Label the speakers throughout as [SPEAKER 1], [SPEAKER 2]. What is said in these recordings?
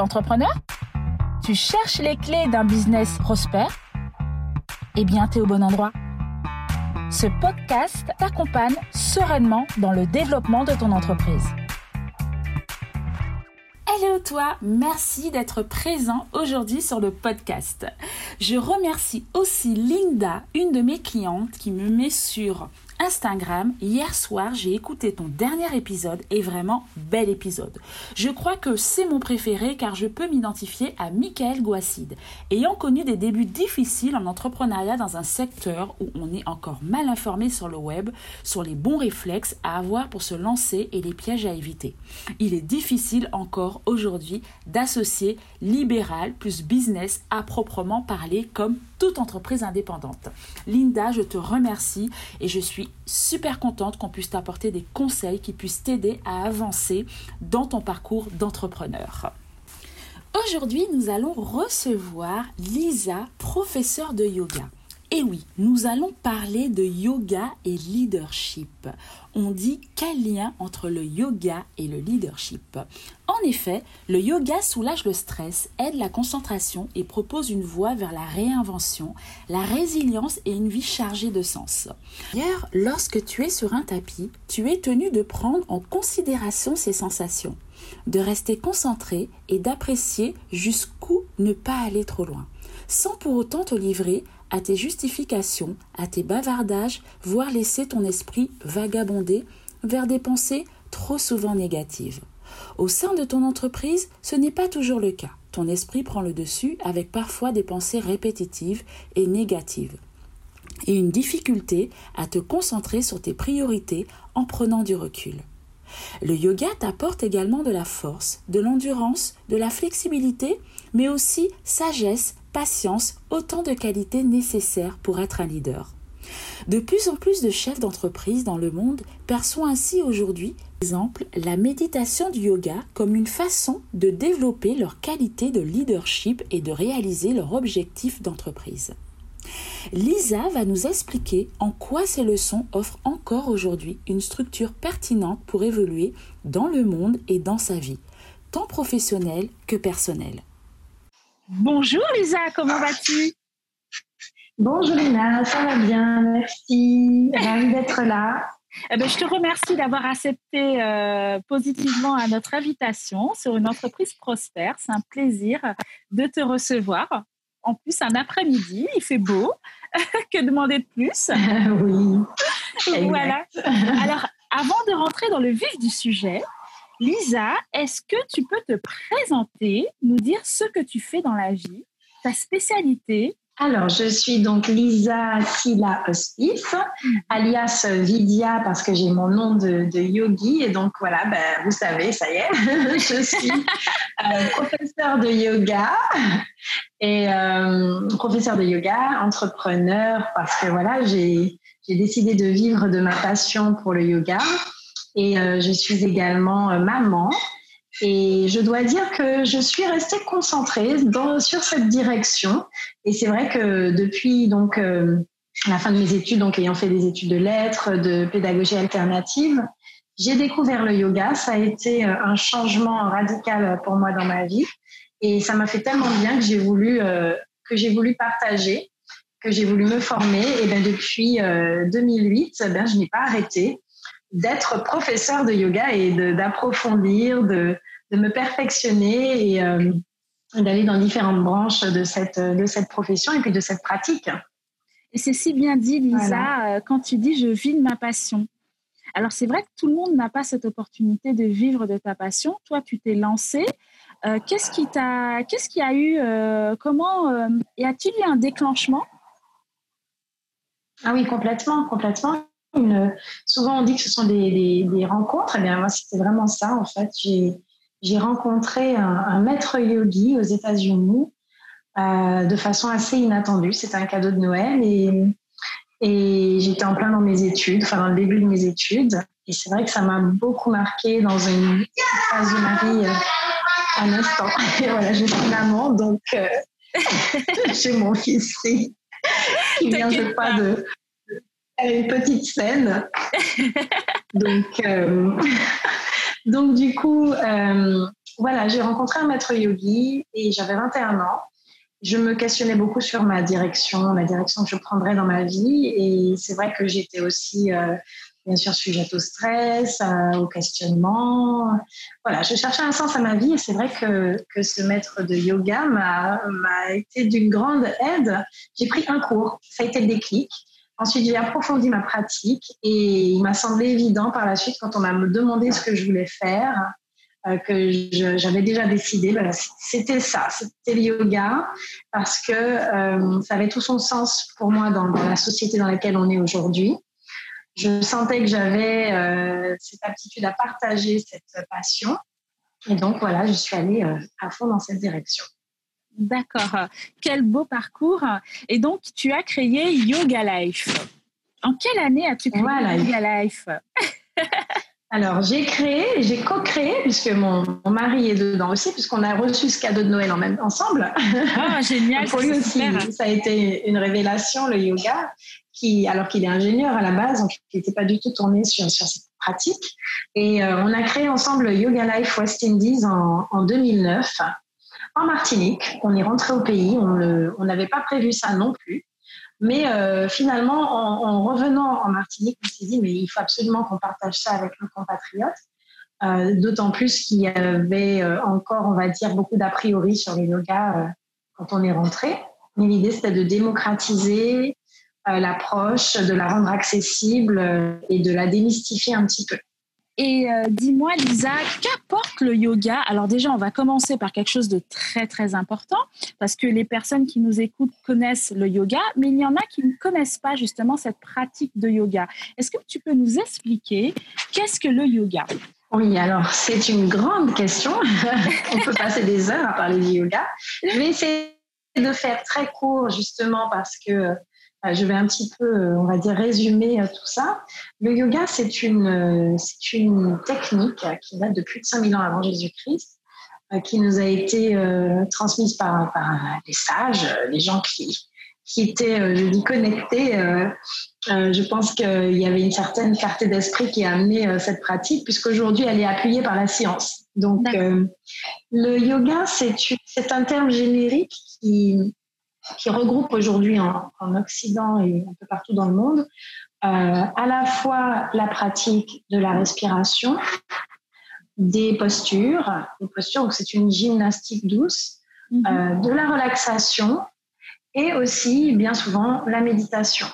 [SPEAKER 1] Entrepreneur? Tu cherches les clés d'un business prospère? Eh bien, tu es au bon endroit. Ce podcast t'accompagne sereinement dans le développement de ton entreprise. Hello toi, merci d'être présent aujourd'hui sur le podcast. Je remercie aussi Linda, une de mes clientes qui me met sur Instagram, hier soir, j'ai écouté ton dernier épisode et vraiment bel épisode. Je crois que c'est mon préféré car je peux m'identifier à Michael Gouassid. Ayant connu des débuts difficiles en entrepreneuriat dans un secteur où on est encore mal informé sur le web, sur les bons réflexes à avoir pour se lancer et les pièges à éviter. Il est difficile encore aujourd'hui d'associer libéral plus business à proprement parler comme toute entreprise indépendante. Linda, je te remercie et je suis super contente qu'on puisse t'apporter des conseils qui puissent t'aider à avancer dans ton parcours d'entrepreneur. Aujourd'hui, nous allons recevoir Lisa, professeure de yoga. Et oui, nous allons parler de yoga et leadership. On dit quel lien entre le yoga et le leadership. En effet, le yoga soulage le stress, aide la concentration et propose une voie vers la réinvention, la résilience et une vie chargée de sens. D'ailleurs, lorsque tu es sur un tapis, tu es tenu de prendre en considération ces sensations, de rester concentré et d'apprécier jusqu'où ne pas aller trop loin, sans pour autant te livrer à tes justifications, à tes bavardages, voire laisser ton esprit vagabonder vers des pensées trop souvent négatives. Au sein de ton entreprise, ce n'est pas toujours le cas. Ton esprit prend le dessus avec parfois des pensées répétitives et négatives et une difficulté à te concentrer sur tes priorités en prenant du recul. Le yoga t'apporte également de la force, de l'endurance, de la flexibilité, mais aussi sagesse, patience, autant de qualités nécessaires pour être un leader. De plus en plus de chefs d'entreprise dans le monde perçoivent ainsi aujourd'hui, par exemple, la méditation du yoga comme une façon de développer leur qualité de leadership et de réaliser leur objectif d'entreprise. Lisa va nous expliquer en quoi ces leçons offrent encore aujourd'hui une structure pertinente pour évoluer dans le monde et dans sa vie, tant professionnelle que personnelle. Bonjour Lisa, comment vas-tu?
[SPEAKER 2] Bonjour Lina, ça va bien, merci. Ravie d'être là.
[SPEAKER 1] Eh ben, je te remercie d'avoir accepté euh, positivement à notre invitation sur une entreprise prospère. C'est un plaisir de te recevoir. En plus, un après-midi, il fait beau. que demander de plus?
[SPEAKER 2] Oui.
[SPEAKER 1] voilà. Alors, avant de rentrer dans le vif du sujet, Lisa, est-ce que tu peux te présenter, nous dire ce que tu fais dans la vie, ta spécialité?
[SPEAKER 2] Alors, je suis donc Lisa Sila Hospice, alias Vidya, parce que j'ai mon nom de, yogi. Et donc, voilà, ben, vous savez, ça y est, je suis euh, professeur de yoga et euh, professeur de yoga, entrepreneur, parce que voilà, j'ai décidé de vivre de ma passion pour le yoga. Et euh, je suis également euh, maman. Et je dois dire que je suis restée concentrée dans, sur cette direction. Et c'est vrai que depuis donc euh, la fin de mes études, donc ayant fait des études de lettres, de pédagogie alternative, j'ai découvert le yoga. Ça a été un changement radical pour moi dans ma vie. Et ça m'a fait tellement bien que j'ai voulu, que j'ai voulu partager, que j'ai voulu me former. Et ben depuis 2008, ben, je n'ai pas arrêté d'être professeur de yoga et d'approfondir, de, de, me perfectionner et euh, d'aller dans différentes branches de cette, de cette profession et puis de cette pratique.
[SPEAKER 1] Et c'est si bien dit, Lisa, euh, quand tu dis je vis de ma passion. Alors c'est vrai que tout le monde n'a pas cette opportunité de vivre de ta passion. Toi, tu t'es lancé. Euh, qu'est-ce qui t'a, qu'est-ce qui a eu, comment, y a-t-il eu un déclenchement?
[SPEAKER 2] Ah oui, complètement, complètement souvent on dit que ce sont des, rencontres. Et eh bien, moi, c'était vraiment ça, en fait. J'ai rencontré un, maître yogi aux États-Unis euh, de façon assez inattendue. C'était un cadeau de Noël et, et j'étais en plein dans mes études, enfin dans le début de mes études. Et c'est vrai que ça m'a beaucoup marqué dans une phase de ma vie euh, un instant. Et voilà, je suis maman, donc euh, j'ai mon fils qui vient, je crois, de, une petite scène. donc, euh, donc du coup, euh, voilà, j'ai rencontré un maître yogi et j'avais 21 ans. Je me questionnais beaucoup sur ma direction, la direction que je prendrais dans ma vie. Et c'est vrai que j'étais aussi, euh, bien sûr, sujette au stress, au questionnement. Voilà, je cherchais un sens à ma vie et c'est vrai que, que ce maître de yoga m'a été d'une grande aide. J'ai pris un cours, ça a été le déclic. Ensuite, j'ai approfondi ma pratique et il m'a semblé évident par la suite, quand on m'a demandé ce que je voulais faire, euh, que j'avais déjà décidé, ben, c'était ça, c'était le yoga, parce que euh, ça avait tout son sens pour moi dans, la société dans laquelle on est aujourd'hui. Je sentais que j'avais euh, cette aptitude à partager cette passion. Et donc voilà, je suis allée à fond dans cette direction.
[SPEAKER 1] D'accord. Quel beau parcours. Et donc, tu as créé Yoga Life. En quelle année as-tu créé Yoga Life
[SPEAKER 2] Alors, j'ai créé, j'ai co-créé, puisque mon, mari est dedans aussi, puisqu'on a reçu ce cadeau de Noël en même, ensemble.
[SPEAKER 1] Ah, génial.
[SPEAKER 2] Pour lui aussi, ça a été une révélation, le yoga, qui, alors qu'il est ingénieur à la base, donc il n'était pas du tout tourné sur, sur cette pratique. Et euh, on a créé ensemble Yoga Life West Indies en, en 2009 en Martinique. On est rentré au pays, on n'avait pas prévu ça non plus. Mais euh, finalement, en, revenant en Martinique, on s'est dit, mais il faut absolument qu'on partage ça avec nos compatriotes. Euh, d'autant plus qu'il y avait euh, encore, on va dire, beaucoup d'a priori sur les yoga quand on est rentré. Mais l'idée, c'était de démocratiser l'approche, de la rendre accessible et de la démystifier un petit peu.
[SPEAKER 1] Et euh, dis-moi, Lisa, qu'apporte le yoga? Alors déjà, on va commencer par quelque chose de très très important, parce que les personnes qui nous écoutent connaissent le yoga, mais il y en a qui ne connaissent pas justement cette pratique de yoga. Est-ce que tu peux nous expliquer qu'est-ce que le yoga?
[SPEAKER 2] Oui, alors c'est une grande question. on peut passer des heures à parler du yoga. Je vais essayer de faire très court justement parce que je vais un petit peu, euh, on va dire, résumer euh, tout ça. Le yoga, c'est une, c'est une technique qui date de plus de 5000 ans avant Jésus-Christ, qui nous a été transmise par, par les sages, les gens qui, qui étaient, je dis, connectés. je pense qu'il y avait une certaine clarté d'esprit qui a amené cette pratique, puisqu'aujourd'hui, elle est appuyée par la science. Donc, le yoga, c'est un terme générique qui, qui regroupe aujourd'hui en, Occident et un peu partout dans le monde, euh, à la fois la pratique de la respiration, des postures, des postures, c'est une gymnastique douce, mhm. euh, de la relaxation et aussi bien souvent la méditation.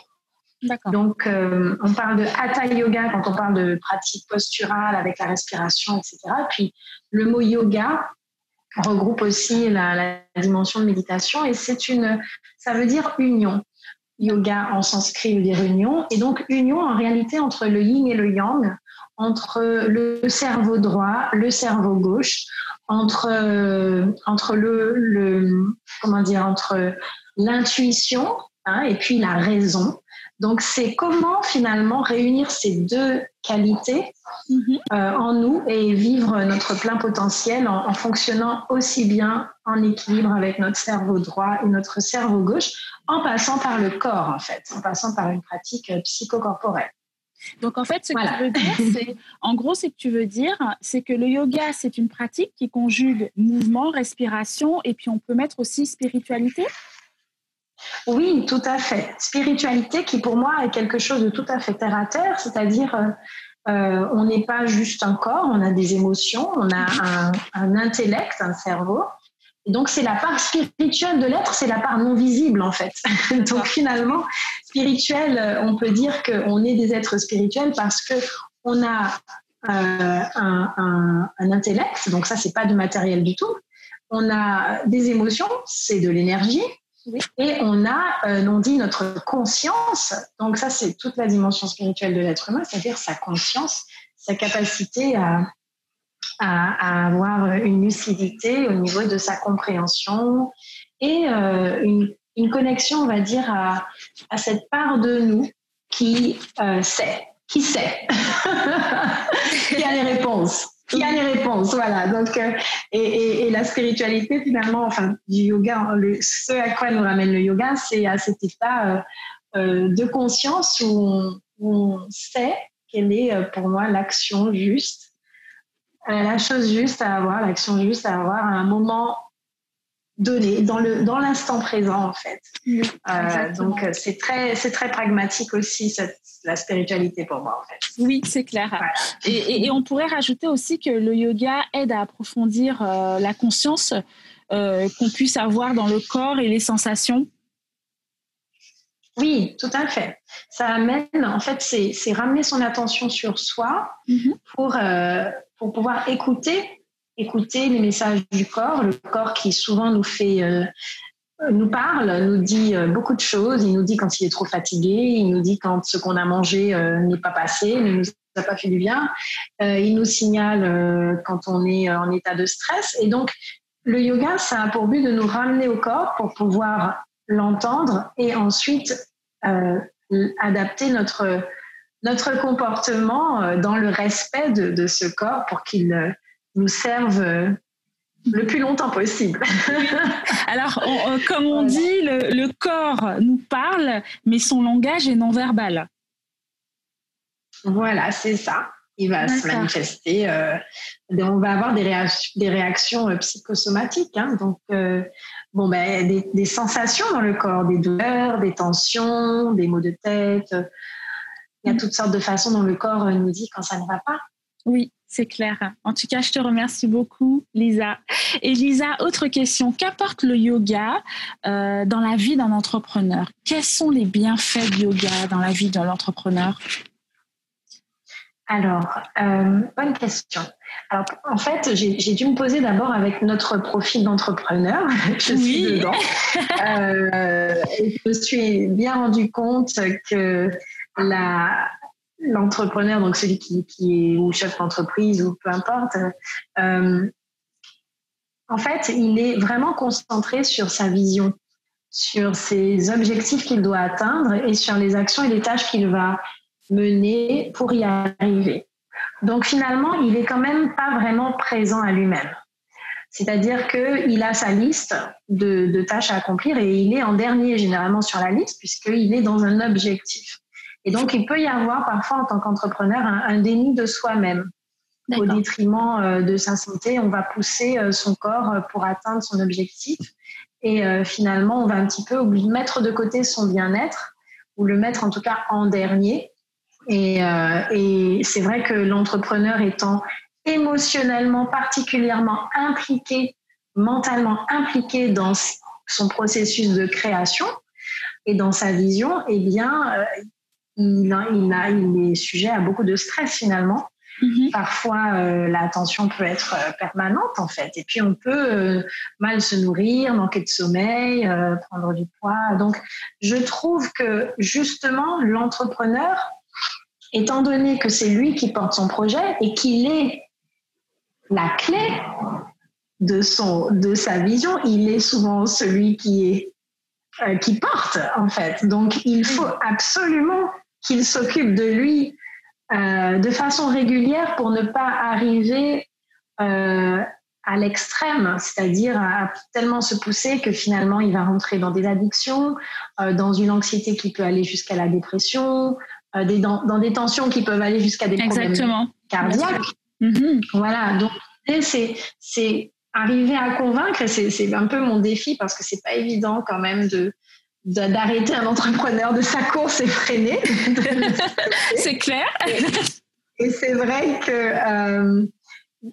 [SPEAKER 2] Donc, euh, on parle de hatha yoga quand on parle de pratique posturale avec la respiration, etc. Puis, le mot yoga regroupe aussi la, dimension de méditation et c'est une, ça veut dire union. Yoga en sanskrit veut dire union et donc union en réalité entre le yin et le yang, entre le cerveau droit, le cerveau gauche, entre entre le, le comment dire entre l'intuition hein, et puis la raison donc, c'est comment finalement réunir ces deux qualités mhm. euh, en nous et vivre notre plein potentiel en, fonctionnant aussi bien en équilibre avec notre cerveau droit et notre cerveau gauche, en passant par le corps, en fait, en passant par une pratique euh, psychocorporelle.
[SPEAKER 1] Donc en fait, ce que tu veux dire, c'est, en gros, ce que tu veux dire, c'est que le yoga, c'est une pratique qui conjugue mouvement, respiration, et puis on peut mettre aussi spiritualité.
[SPEAKER 2] Oui, tout à fait. Spiritualité qui pour moi est quelque chose de tout à fait terre à terre, c'est-à-dire euh, euh, on n'est pas juste un corps, on a des émotions, on a un, intellect, un cerveau. Et donc c'est la part spirituelle de l'être, c'est la part non visible en fait. donc finalement, spirituel, euh, on peut dire qu'on est des êtres spirituels parce que on a un, un, intellect, donc ça c'est pas du matériel du tout. On a des émotions, c'est de l'énergie. Et on a, euh, dit notre conscience. Donc ça, c'est toute la dimension spirituelle de l'être humain, c'est-à-dire sa conscience, sa capacité à, à, avoir une lucidité au niveau de sa compréhension et euh, une, une, connexion, on va dire, à, à cette part de nous qui euh, sait, qui sait, qui a les réponses qui a les réponses, voilà. Donc, euh, et, et, la spiritualité finalement, enfin du yoga, ce à quoi nous ramène le yoga, c'est à cet état euh, euh de conscience où on, sait quelle est pour moi l'action juste la chose juste à avoir, l'action juste à avoir à un moment donné, dans le dans l'instant présent en fait. Euh, donc c'est très c'est très pragmatique aussi cette, la spiritualité pour moi en fait.
[SPEAKER 1] Oui, c'est clair. Et, et, on pourrait rajouter aussi que le yoga aide à approfondir euh, la conscience euh, qu'on puisse avoir dans le corps et les sensations.
[SPEAKER 2] Oui, tout à fait. Ça amène, en fait, c'est ramener son attention sur soi mm-hmm. pour, pour pouvoir écouter écouter les messages du corps, le corps qui souvent nous fait euh, nous parle, nous dit euh, beaucoup de choses. Il nous dit quand il est trop fatigué, il nous dit quand ce qu'on a mangé euh, n'est pas passé, ne nous a pas fait du bien. il nous signale quand on est en état de stress. Et donc, le yoga, ça a pour but de nous ramener au corps pour pouvoir l'entendre et ensuite adapter notre, notre comportement dans le respect de, de ce corps pour qu'il nous servent euh, le plus longtemps possible.
[SPEAKER 1] Alors, comme on dit, le, corps nous parle, mais son langage est non verbal.
[SPEAKER 2] Voilà, c'est ça. Il va se manifester. Euh, on va avoir des, réactions, des réactions euh, psychosomatiques. Hein. donc, bon, ben, des, des, sensations dans le corps, des douleurs, des tensions, des maux de tête. Il y a mm. toutes sortes de façons dont le corps nous dit quand ça ne va pas.
[SPEAKER 1] Oui, c'est clair. En tout cas, je te remercie beaucoup, Lisa. Et Lisa, autre question. Qu'apporte le yoga euh, dans la vie d'un entrepreneur Quels sont les bienfaits du yoga dans la vie de l'entrepreneur
[SPEAKER 2] alors, euh, bonne question. Alors, en fait, j'ai dû me poser d'abord avec notre profil d'entrepreneur. je oui. suis dedans. Euh, et je me suis bien rendu compte que la, l'entrepreneur, donc celui qui, qui, est ou chef d'entreprise ou peu importe, euh, en fait, il est vraiment concentré sur sa vision, sur ses objectifs qu'il doit atteindre et sur les actions et les tâches qu'il va mener pour y arriver. Donc finalement, il est quand même pas vraiment présent à lui-même. C'est-à-dire qu'il a sa liste de, de, tâches à accomplir et il est en dernier généralement sur la liste puisqu'il est dans un objectif. Et donc, il peut y avoir parfois en tant qu'entrepreneur un, déni de soi-même au détriment euh, de sa santé. On va pousser euh, son corps euh, pour atteindre son objectif. Et finalement, on va un petit peu mettre de côté son bien-être ou le mettre en tout cas en dernier. Et, et c'est vrai que l'entrepreneur étant émotionnellement particulièrement impliqué, mentalement impliqué dans son processus de création et dans sa vision, eh bien, il, a, il, est sujet à beaucoup de stress finalement. Mhm. Parfois, euh, la tension peut être euh, permanente en fait. Et puis, on peut euh, mal se nourrir, manquer de sommeil, prendre du poids. Donc, je trouve que justement, l'entrepreneur, étant donné que c'est lui qui porte son projet et qu'il est la clé de, son, de sa vision, il est souvent celui qui est qui porte en fait. Donc il faut absolument qu'il s'occupe de lui euh, de façon régulière pour ne pas arriver euh, à l'extrême, c'est-à-dire à tellement se pousser que finalement il va rentrer dans des addictions, euh, dans une anxiété qui peut aller jusqu'à la dépression, des, dans, des tensions qui peuvent aller jusqu'à des problèmes cardiaques. Mm-hmm. Voilà, donc c'est c'est arriver à convaincre, et c'est un peu mon défi parce que c'est pas évident quand même de d'arrêter un entrepreneur de sa course effrénée.
[SPEAKER 1] c'est clair.
[SPEAKER 2] Et, c'est vrai que euh,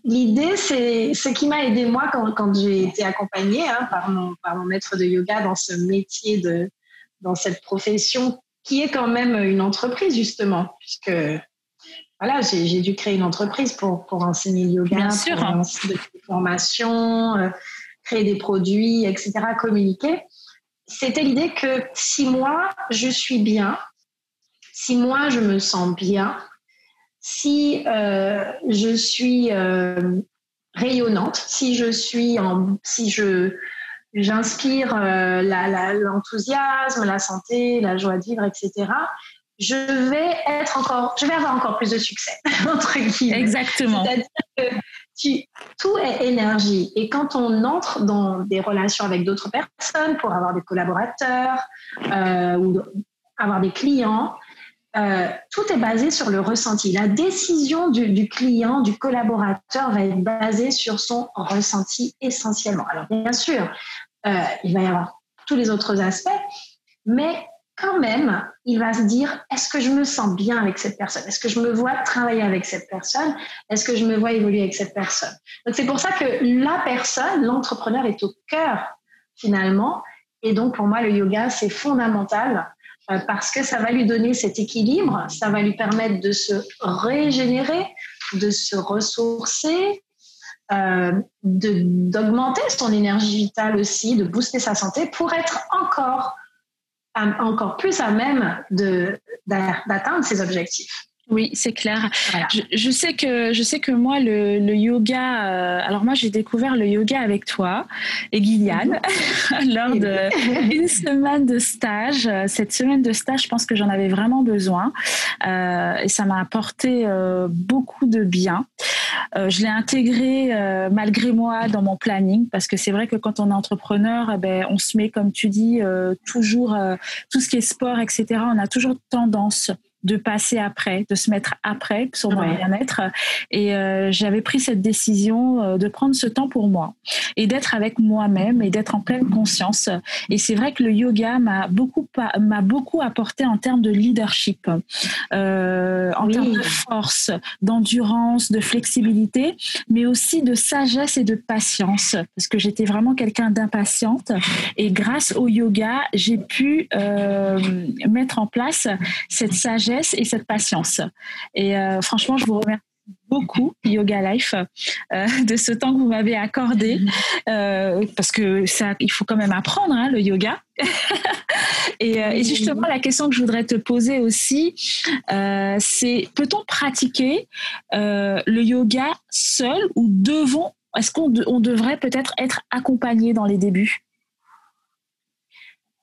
[SPEAKER 2] l'idée, c'est ce qui m'a aidé moi quand, quand j'ai été accompagnée hein, par, mon, par mon maître de yoga dans ce métier, de, dans cette profession qui est quand même une entreprise justement, puisque voilà, j'ai dû créer une entreprise pour, pour enseigner le yoga,
[SPEAKER 1] Bien sûr.
[SPEAKER 2] pour enseigner des formations, euh, créer des produits, etc., communiquer c'était l'idée que si moi je suis bien, si moi je me sens bien, si euh, je suis euh, rayonnante, si je suis en, si je j'inspire euh, l'enthousiasme, la, santé, la joie de vivre, etc. Je vais être encore, je vais avoir encore plus de succès entre guillemets.
[SPEAKER 1] Exactement.
[SPEAKER 2] C'est-à-dire que tout est énergie. Et quand on entre dans des relations avec d'autres personnes pour avoir des collaborateurs euh, ou avoir des clients, euh, tout est basé sur le ressenti. La décision du, client, du collaborateur va être basée sur son ressenti essentiellement. Alors bien sûr, euh, il va y avoir tous les autres aspects, mais quand même, il va se dire, est-ce que je me sens bien avec cette personne? Est-ce que je me vois travailler avec cette personne? Est-ce que je me vois évoluer avec cette personne? Donc c'est pour ça que la personne, l'entrepreneur est au cœur finalement. Et donc pour moi, le yoga, c'est fondamental euh, parce que ça va lui donner cet équilibre, ça va lui permettre de se régénérer, de se ressourcer, euh, d'augmenter son énergie vitale aussi, de booster sa santé pour être encore encore plus à même d'atteindre ses objectifs.
[SPEAKER 1] Oui, c'est clair. Je, sais que je sais que moi le, yoga. Euh, alors moi j'ai découvert le yoga avec toi et Guyane mhm. lors d'une semaine de stage. Cette semaine de stage, je pense que j'en avais vraiment besoin euh, et ça m'a apporté euh, beaucoup de bien. je l'ai intégré malgré moi dans mon planning parce que c'est vrai que quand on est entrepreneur, eh ben, on se met comme tu dis toujours tout ce qui est sport, etc. On a toujours tendance de passer après, de se mettre après sur mon bien-être. Et euh, j'avais pris cette décision euh, de prendre ce temps pour moi et d'être avec moi-même et d'être en pleine conscience. Et c'est vrai que le yoga m'a beaucoup m'a beaucoup apporté en termes de leadership, euh, en termes de force, d'endurance, de flexibilité, mais aussi de sagesse et de patience, parce que j'étais vraiment quelqu'un d'impatiente. Et grâce au yoga, j'ai pu mettre en place cette sagesse et cette patience. Et euh, franchement, je vous remercie beaucoup Yoga Life euh, de ce temps que vous m'avez accordé. Euh, parce que ça il faut quand même apprendre hein, le yoga. Et, justement la question que je voudrais te poser aussi c'est peut-on pratiquer le yoga seul ou devons est-ce qu'on on devrait peut-être être accompagné dans les débuts?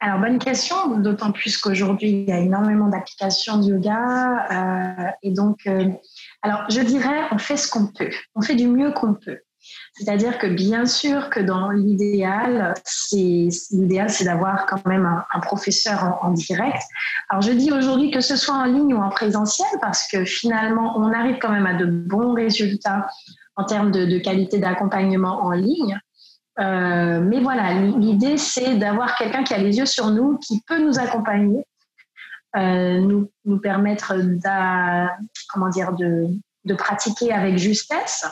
[SPEAKER 2] Alors, bonne question, d'autant plus qu'aujourd'hui, il y a énormément d'applications de yoga. Euh, et donc, euh, alors, je dirais, on fait ce qu'on peut. On fait du mieux qu'on peut. C'est-à-dire que bien sûr que dans l'idéal, l'idéal, c'est d'avoir quand même un, professeur en, direct. Alors je dis aujourd'hui que ce soit en ligne ou en présentiel parce que finalement, on arrive quand même à de bons résultats en termes de qualité d'accompagnement en ligne. Euh, mais voilà, l'idée, c'est d'avoir quelqu'un qui a les yeux sur nous, qui peut nous accompagner, euh, nous, nous, permettre comment dire, de, de, pratiquer avec justesse,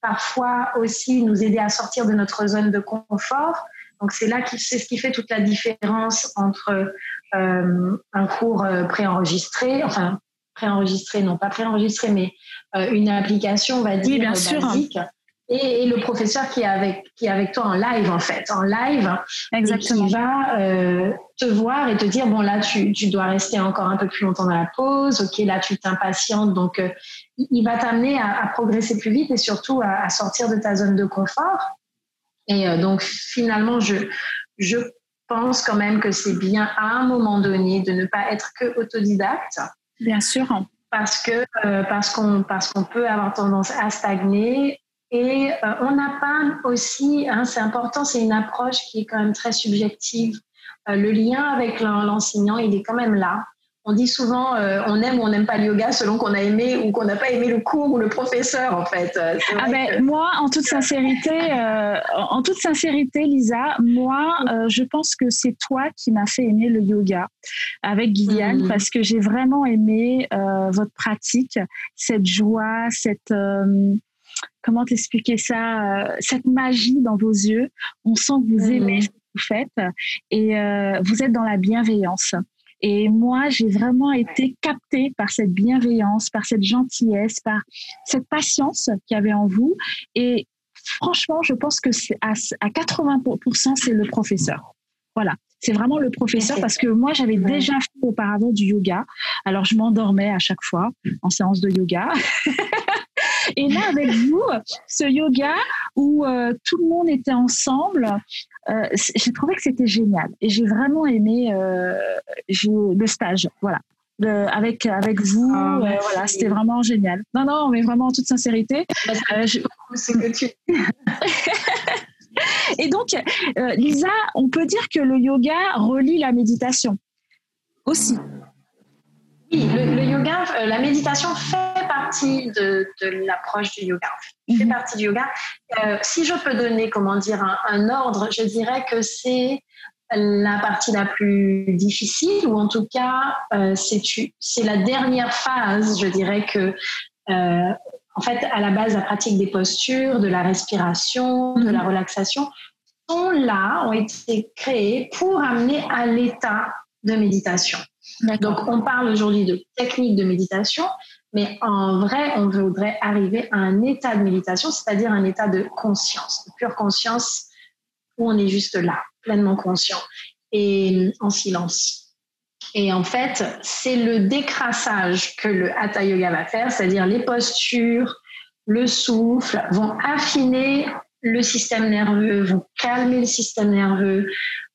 [SPEAKER 2] parfois aussi nous aider à sortir de notre zone de confort. Donc c'est là qui c'est ce qui fait toute la différence entre euh, un cours préenregistré, enfin préenregistré, non pas préenregistré, mais une application, on va dire,
[SPEAKER 1] bien basique.
[SPEAKER 2] Sûr et, le professeur qui est avec qui est avec toi en live en fait en live
[SPEAKER 1] exactement.
[SPEAKER 2] qui va euh, te voir et te dire bon là tu, tu dois rester encore un peu plus longtemps dans la pause. Ok là tu t'impatientes. Donc euh, il va t'amener à, à, progresser plus vite et surtout à, à, sortir de ta zone de confort. Et euh, donc finalement je je pense quand même que c'est bien à un moment donné de ne pas être que autodidacte.
[SPEAKER 1] Bien sûr.
[SPEAKER 2] Parce que parce qu'on parce qu'on peut avoir tendance à stagner et euh, on n'a pas aussi, hein, c'est important, c'est une approche qui est quand même très subjective. Euh, le lien avec l'enseignant, il est quand même là. On dit souvent, euh, on aime ou on n'aime pas le yoga selon qu'on a aimé ou qu'on n'a pas aimé le cours ou le professeur, en fait.
[SPEAKER 1] Ah ben, Moi, en toute sincérité, en toute sincérité, Lisa, moi, je pense que c'est toi qui m'as fait aimer le yoga avec Guyane mmh. parce que j'ai vraiment aimé votre pratique, cette joie, cette comment t'expliquer ça, euh, cette magie dans vos yeux? On sent que vous aimez ce que vous faites et euh, vous êtes dans la bienveillance. Et moi, j'ai vraiment été captée par cette bienveillance, par cette gentillesse, par cette patience qu'il y avait en vous. Et franchement, je pense que à, à 80%, c'est le professeur. Voilà. C'est vraiment le professeur parce que moi, j'avais déjà fait auparavant du yoga. Alors, je m'endormais à chaque fois en séance de yoga. Et là, avec vous, ce yoga où euh, tout le monde était ensemble, euh, j'ai trouvé que c'était génial. Et j'ai vraiment aimé euh, le stage. Voilà. avec avec vous, ah, voilà, c'était vraiment génial. Non, non, mais vraiment en toute sincérité. Bah, Et donc, Lisa, on peut dire que le yoga relie la méditation aussi.
[SPEAKER 2] Oui, le, yoga, euh, la méditation fait partie de, l'approche du yoga. fait mhm. partie du yoga. Euh, si je peux donner, comment dire, un, ordre, je dirais que c'est la partie la plus difficile, ou en tout cas, euh, c'est la dernière phase, je dirais que, en fait, à la base, la pratique des postures, de la respiration, de la mhm. relaxation, sont là, ont été créées pour amener à l'état de méditation. Donc, on parle aujourd'hui de technique de méditation, mais en vrai, on voudrait arriver à un état de méditation, c'est-à-dire un état de conscience, de pure conscience, où on est juste là, pleinement conscient et en silence. Et en fait, c'est le décrassage que le Hatha Yoga va faire, c'est-à-dire les postures, le souffle vont affiner le système nerveux, vont calmer le système nerveux,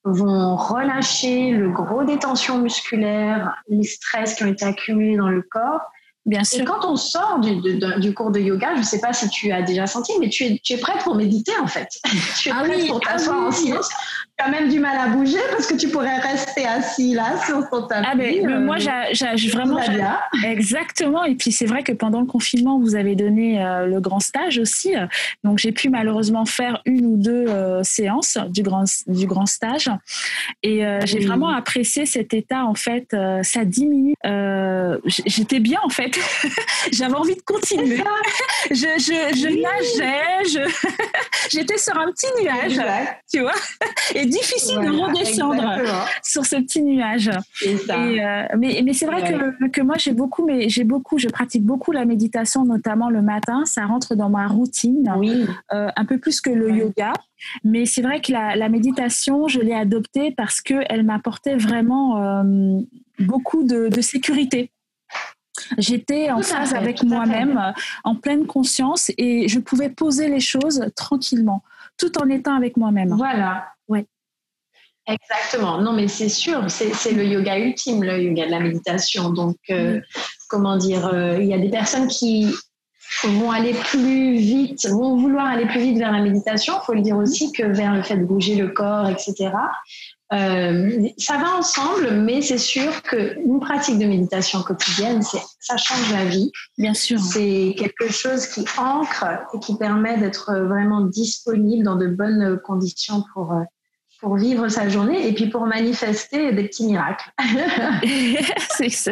[SPEAKER 2] vont relâcher le gros des tensions musculaires, les stress qui ont été accumulés dans le corps. Bien sûr. Et quand on sort du, du cours de yoga, je ne sais pas si tu as déjà senti, mais tu es, tu es prête pour méditer en fait. tu es ah prête pour ah t'asseoir en silence quand même du mal à bouger parce que tu pourrais rester assis là sur ton tapis.
[SPEAKER 1] Ah ben, euh, moi, j'ai vraiment. Exactement. Et puis, c'est vrai que pendant le confinement, vous avez donné euh, le grand stage aussi. Donc, j'ai pu malheureusement faire une ou deux euh, séances du grand, du grand stage. Et j'ai vraiment apprécié cet état. En fait, ça diminue. J'étais bien, en fait. J'avais envie de continuer. je, je, je nageais. J'étais sur un petit nuage. Tu vois et difficile de redescendre sur ce petit nuage. Euh, mais, mais c'est vrai que, que moi, j'ai beaucoup, mais j'ai beaucoup, je pratique beaucoup la méditation, notamment le matin. Ça rentre dans ma routine, oui. Euh, un peu plus que le yoga. Mais c'est vrai que la, la méditation, je l'ai adoptée parce qu'elle m'apportait vraiment euh, beaucoup de, de sécurité. J'étais en phase avec moi-même, en pleine conscience, et je pouvais poser les choses tranquillement, tout en étant avec moi-même.
[SPEAKER 2] Voilà. Ouais. Exactement. Non, mais c'est sûr, c'est le yoga ultime, le yoga de la méditation. Donc, euh, comment dire, euh, il y a des personnes qui vont aller plus vite, vont vouloir aller plus vite vers la méditation. Il faut le dire aussi que vers le fait de bouger le corps, etc. Euh, ça va ensemble, mais c'est sûr qu'une pratique de méditation quotidienne, ça change la vie.
[SPEAKER 1] Bien sûr.
[SPEAKER 2] C'est quelque chose qui ancre et qui permet d'être vraiment disponible dans de bonnes conditions pour, pour vivre sa journée et puis pour manifester des petits miracles.
[SPEAKER 1] c'est ça.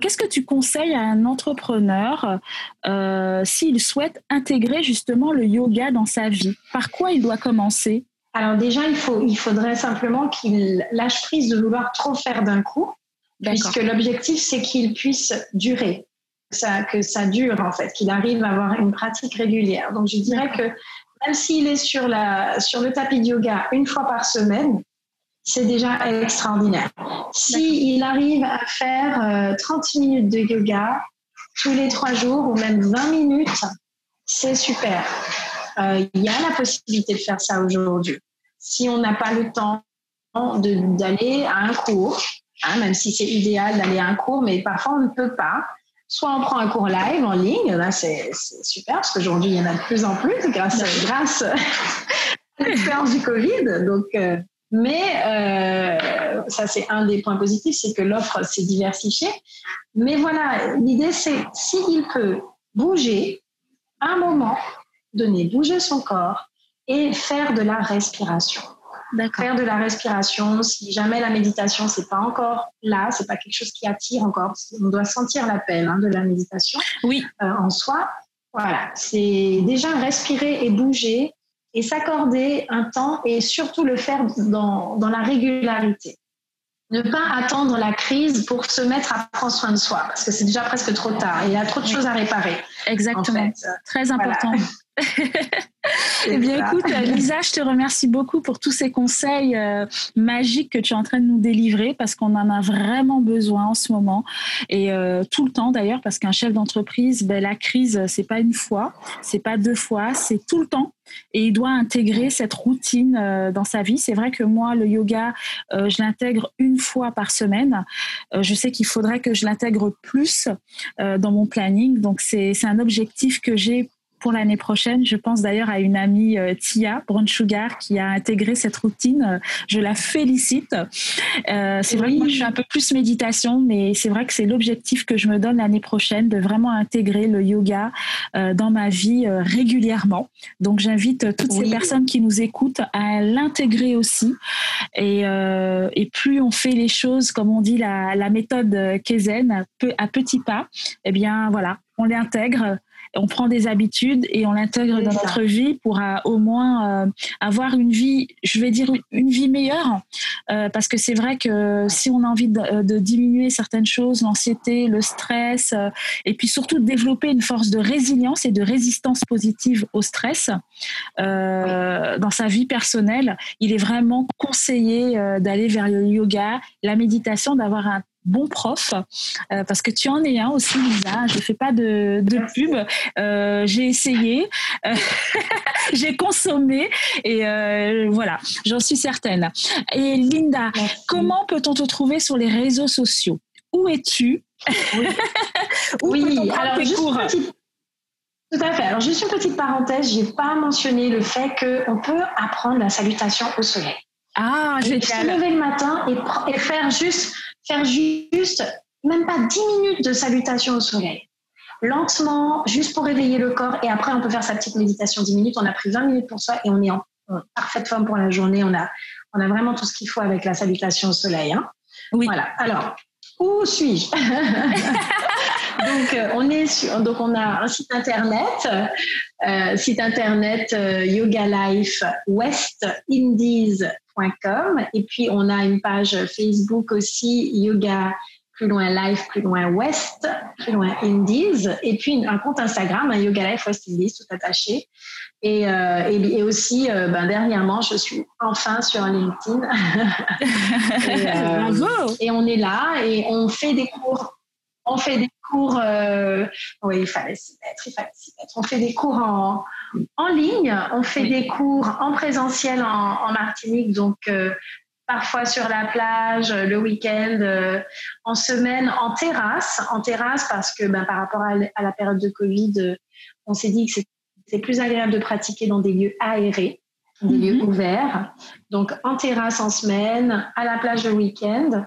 [SPEAKER 1] Qu'est-ce que tu conseilles à un entrepreneur euh, s'il souhaite intégrer justement le yoga dans sa vie? Par quoi il doit commencer?
[SPEAKER 2] Alors déjà, il, faut, il faudrait simplement qu'il lâche prise de vouloir trop faire d'un coup, puisque l'objectif, c'est qu'il puisse durer, que ça, que ça dure en fait, qu'il arrive à avoir une pratique régulière. Donc je dirais que même s'il est sur, la, sur le tapis de yoga une fois par semaine, c'est déjà extraordinaire. S'il arrive à faire 30 euh, minutes de yoga tous les trois jours ou même 20 minutes, c'est super. Euh, il y a la possibilité de faire ça aujourd'hui si on n'a pas le temps d'aller à un cours, hein, même si c'est idéal d'aller à un cours, mais parfois on ne peut pas. Soit on prend un cours live en ligne, là c'est super, parce qu'aujourd'hui il y en a de plus en plus grâce, grâce à l'expérience du Covid. Donc, euh, mais euh, ça c'est un des points positifs, c'est que l'offre s'est diversifiée. Mais voilà, l'idée c'est s'il peut bouger un moment donné, bouger son corps, et faire de la respiration. Faire de la respiration, si jamais la méditation, c'est pas encore là, c'est pas quelque chose qui attire encore, on doit sentir l'appel hein, de la méditation
[SPEAKER 1] oui.
[SPEAKER 2] Euh, en soi. Voilà, c'est déjà respirer et bouger et s'accorder un temps et surtout le faire dans, dans la régularité. Ne pas attendre la crise pour se mettre à prendre soin de soi, parce que c'est déjà presque trop tard et il y a trop de choses à réparer.
[SPEAKER 1] Exactement. Très important. eh bien, écoute, Lisa, je te remercie beaucoup pour tous ces conseils euh, magiques que tu es en train de nous délivrer parce qu'on en a vraiment besoin en ce moment et euh, tout le temps d'ailleurs parce qu'un chef d'entreprise, ben, la crise, c'est pas une fois, c'est pas deux fois, c'est tout le temps et il doit intégrer cette routine euh, dans sa vie. C'est vrai que moi, le yoga, je l'intègre une fois par semaine. je sais qu'il faudrait que je l'intègre plus dans mon planning. Donc, c'est un objectif que j'ai pour l'année prochaine. Je pense d'ailleurs à une amie Tia Brown Sugar qui a intégré cette routine. Je la félicite. c'est vrai que moi je suis un peu plus méditation, mais c'est vrai que c'est l'objectif que je me donne l'année prochaine de vraiment intégrer le yoga dans ma vie régulièrement. Donc j'invite toutes ces personnes qui nous écoutent à l'intégrer aussi. Et, et plus on fait les choses, comme on dit, la, la méthode Kaizen, à petits pas, eh bien voilà, on les intègre on prend des habitudes et on l'intègre dans notre vie pour euh, au moins euh, avoir une vie, je vais dire une vie meilleure, euh, parce que c'est vrai que si on a envie de, diminuer certaines choses, l'anxiété, le stress, et puis surtout de développer une force de résilience et de résistance positive au stress dans sa vie personnelle, il est vraiment conseillé d'aller vers le yoga, la méditation, d'avoir un bon prof, euh, parce que tu en es un aussi, Lisa. Je ne fais pas de, pub. Euh, j'ai essayé, euh, j'ai consommé et voilà, j'en suis certaine. Et Linda, comment peut-on te trouver sur les réseaux sociaux? Où es-tu?
[SPEAKER 2] Oui, alors juste cours? tout à fait. Alors, juste une petite parenthèse, je n'ai pas mentionné le fait qu'on peut apprendre la salutation au soleil.
[SPEAKER 1] Ah, vais
[SPEAKER 2] Se lever le matin et, et faire juste faire juste même pas 10 minutes de salutation au soleil. Lentement, juste pour réveiller le corps. Et après, on peut faire sa petite méditation 10 minutes. On a pris 20 minutes pour ça et on est en, parfaite forme pour la journée. On a, on a vraiment tout ce qu'il faut avec la salutation au soleil. Hein.
[SPEAKER 1] Oui.
[SPEAKER 2] Voilà. Alors, où suis-je? Donc, euh, on est sur, donc on a un site internet, euh, site internet euh, Yoga Life West Indies et puis, on a une page Facebook aussi, Yoga plus loin Life, plus loin West, plus loin Indies. Et puis, un compte Instagram, un Yoga Life West Indies, tout attaché. Et, euh, et, aussi, euh, ben, dernièrement, je suis enfin sur LinkedIn. et, euh, et on est là et on fait des cours on fait des cours, euh, oui, il fallait s'y mettre, il fallait s'y mettre. On fait des cours en, en ligne, on fait des cours en présentiel en, Martinique, donc euh, parfois sur la plage, le week-end, euh, en semaine, en terrasse, en terrasse parce que ben, par rapport à, la période de Covid, on s'est dit que c'est plus agréable de pratiquer dans des lieux aérés, des lieux mhm. ouverts. Donc en terrasse en semaine, à la plage le week-end.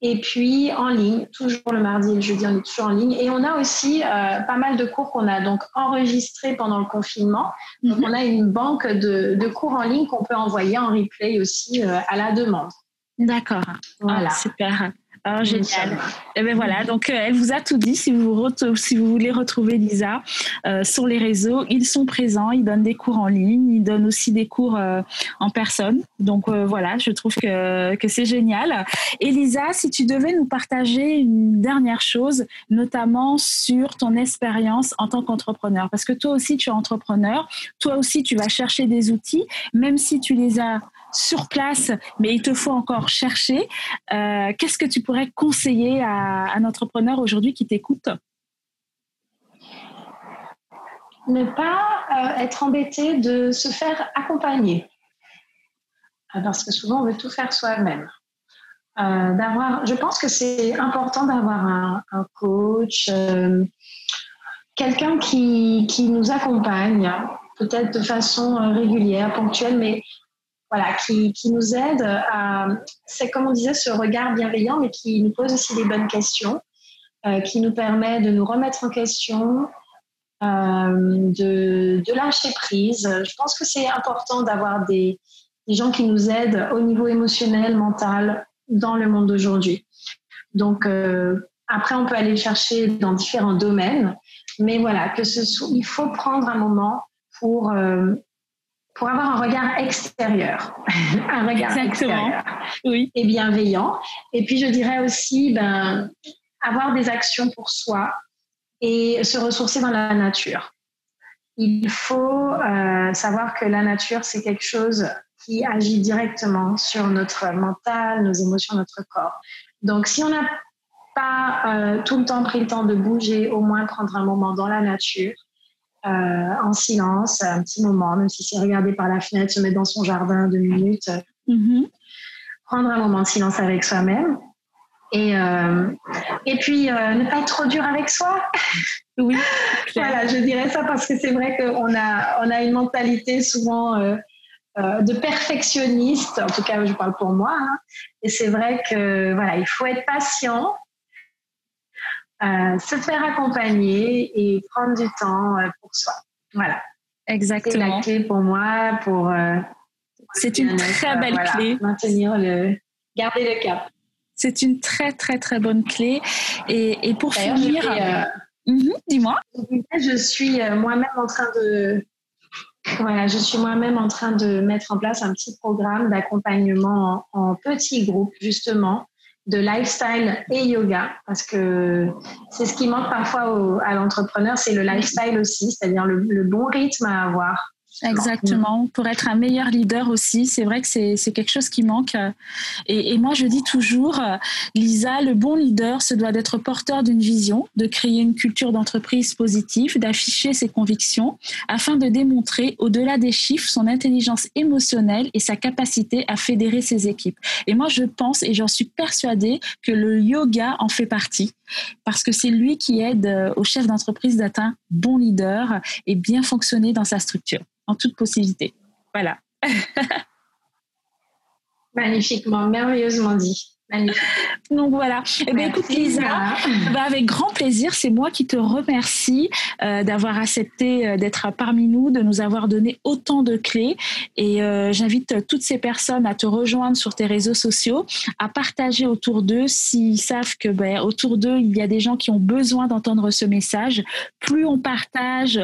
[SPEAKER 2] Et puis en ligne, toujours le mardi et le jeudi, on est toujours en ligne. Et on a aussi euh, pas mal de cours qu'on a donc enregistrés pendant le confinement. Donc mhm. on a une banque de, de cours en ligne qu'on peut envoyer en replay aussi euh, à la demande.
[SPEAKER 1] D'accord. Voilà. super. Oh, génial. Et eh ben voilà, donc euh, elle vous a tout dit. Si vous, si vous voulez retrouver Lisa euh, sur les réseaux, ils sont présents, ils donnent des cours en ligne, ils donnent aussi des cours euh, en personne. Donc voilà, je trouve que, que c'est génial. Et Lisa, si tu devais nous partager une dernière chose, notamment sur ton expérience en tant qu'entrepreneur, parce que toi aussi tu es entrepreneur, toi aussi tu vas chercher des outils, même si tu les as sur place, mais il te faut encore chercher. Euh, qu'est-ce que tu pourrais conseiller à un entrepreneur aujourd'hui qui t'écoute?
[SPEAKER 2] Ne pas euh, être embêté de se faire accompagner. Euh, parce que souvent, on veut tout faire soi-même. d'avoir, je pense que c'est important d'avoir un, coach, quelqu'un qui, qui nous accompagne, peut-être de façon régulière, ponctuelle, mais voilà, qui, qui, nous aide à, c'est comme on disait, ce regard bienveillant, mais qui nous pose aussi des bonnes questions, euh, qui nous permet de nous remettre en question, euh, de, de, lâcher prise. Je pense que c'est important d'avoir des, des, gens qui nous aident au niveau émotionnel, mental, dans le monde d'aujourd'hui. Donc, euh, après, on peut aller chercher dans différents domaines, mais voilà, que ce soit, il faut prendre un moment pour euh, pour avoir un regard extérieur, un regard extérieur
[SPEAKER 1] oui.
[SPEAKER 2] et bienveillant. Et puis je dirais aussi, ben, avoir des actions pour soi et se ressourcer dans la nature. Il faut euh, savoir que la nature, c'est quelque chose qui agit directement sur notre mental, nos émotions, notre corps. Donc si on n'a pas euh, tout le temps pris le temps de bouger, au moins prendre un moment dans la nature, euh, en silence, un petit moment, même si c'est regarder par la fenêtre, se mettre dans son jardin deux minutes, mm-hmm. prendre un moment de silence avec soi-même. Et, euh, et puis, euh, ne pas être trop dur avec soi.
[SPEAKER 1] Oui.
[SPEAKER 2] voilà, je dirais ça parce que c'est vrai qu'on a, on a une mentalité souvent euh, euh, de perfectionniste, en tout cas je parle pour moi, hein. et c'est vrai que voilà, il faut être patient, euh, se faire accompagner et prendre du temps pour soi. Voilà.
[SPEAKER 1] Exactement.
[SPEAKER 2] C'est la clé pour moi pour.
[SPEAKER 1] c'est une très belle clé.
[SPEAKER 2] Maintenir le, garder le cap.
[SPEAKER 1] C'est une très très très bonne clé. Et, et pour finir, Mhm, dis-moi.
[SPEAKER 2] Je suis euh, moi-même en train de voilà, je suis moi-même en train de mettre en place un petit programme d'accompagnement en, petits groupes, justement, de lifestyle et yoga, parce que c'est ce qui manque parfois à l'entrepreneur, c'est le lifestyle aussi, c'est-à-dire le, bon rythme à avoir.
[SPEAKER 1] Exactement. Pour être un meilleur leader aussi, c'est vrai que c'est quelque chose qui manque. Et, et, moi, je dis toujours, Lisa, le bon leader se doit d'être porteur d'une vision, de créer une culture d'entreprise positive, d'afficher ses convictions, afin de démontrer, au-delà des chiffres, son intelligence émotionnelle et sa capacité à fédérer ses équipes. Et moi, je pense et j'en suis persuadée que le yoga en fait partie parce que c'est lui qui aide euh, au chef d'entreprise d'atteindre bon leader et bien fonctionner dans sa structure en toute possibilité. Voilà.
[SPEAKER 2] Magnifiquement, merveilleusement dit.
[SPEAKER 1] Donc voilà. Eh bien, écoute, Lisa, bah, avec grand plaisir, c'est moi qui te remercie euh, d'avoir accepté euh, d'être parmi nous, de nous avoir donné autant de clés. Et euh, j'invite toutes ces personnes à te rejoindre sur tes réseaux sociaux, à partager autour d'eux s'ils savent que ben, autour d'eux, il y a des gens qui ont besoin d'entendre ce message. Plus on partage,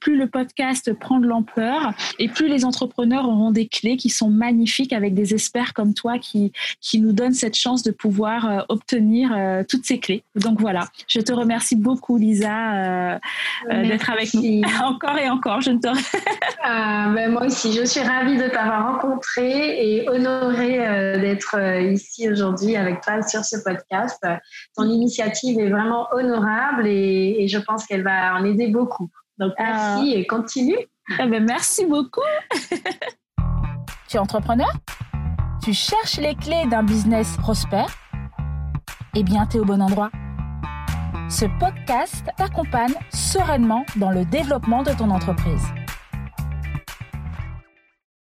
[SPEAKER 1] plus le podcast prend de l'ampleur et plus les entrepreneurs auront des clés qui sont magnifiques avec des experts comme toi qui, qui nous donnent cette chance de pouvoir euh, obtenir euh, toutes ces clés. Donc voilà, je te remercie beaucoup Lisa euh, d'être avec nous encore et encore. Je ne te...
[SPEAKER 2] Ah, ben, moi aussi, je suis ravie de t'avoir rencontré et honorée d'être ici aujourd'hui avec toi sur ce podcast. Ton initiative est vraiment honorable et, je pense qu'elle va en aider beaucoup. Donc merci ah. et continue.
[SPEAKER 1] Eh ben, merci beaucoup. tu es entrepreneur? Tu cherches les clés d'un business prospère Eh bien, tu es au bon endroit. Ce podcast t'accompagne sereinement dans le développement de ton entreprise.